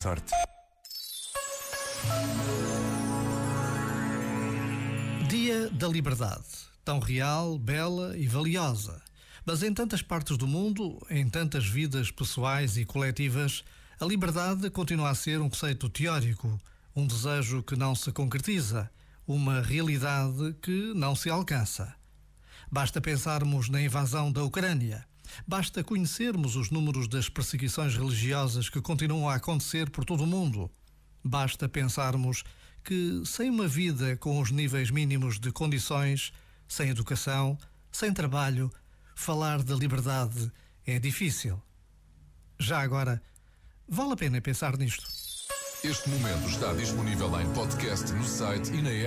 Sorte. Dia da Liberdade. Tão real, bela e valiosa. Mas em tantas partes do mundo, em tantas vidas pessoais e coletivas, a liberdade continua a ser um conceito teórico, um desejo que não se concretiza, uma realidade que não se alcança. Basta pensarmos na invasão da Ucrânia. Basta conhecermos os números das perseguições religiosas que continuam a acontecer por todo o mundo. Basta pensarmos que, sem uma vida com os níveis mínimos de condições, sem educação, sem trabalho, falar de liberdade é difícil. Já agora, vale a pena pensar nisto. Este momento está disponível em podcast no site e na app.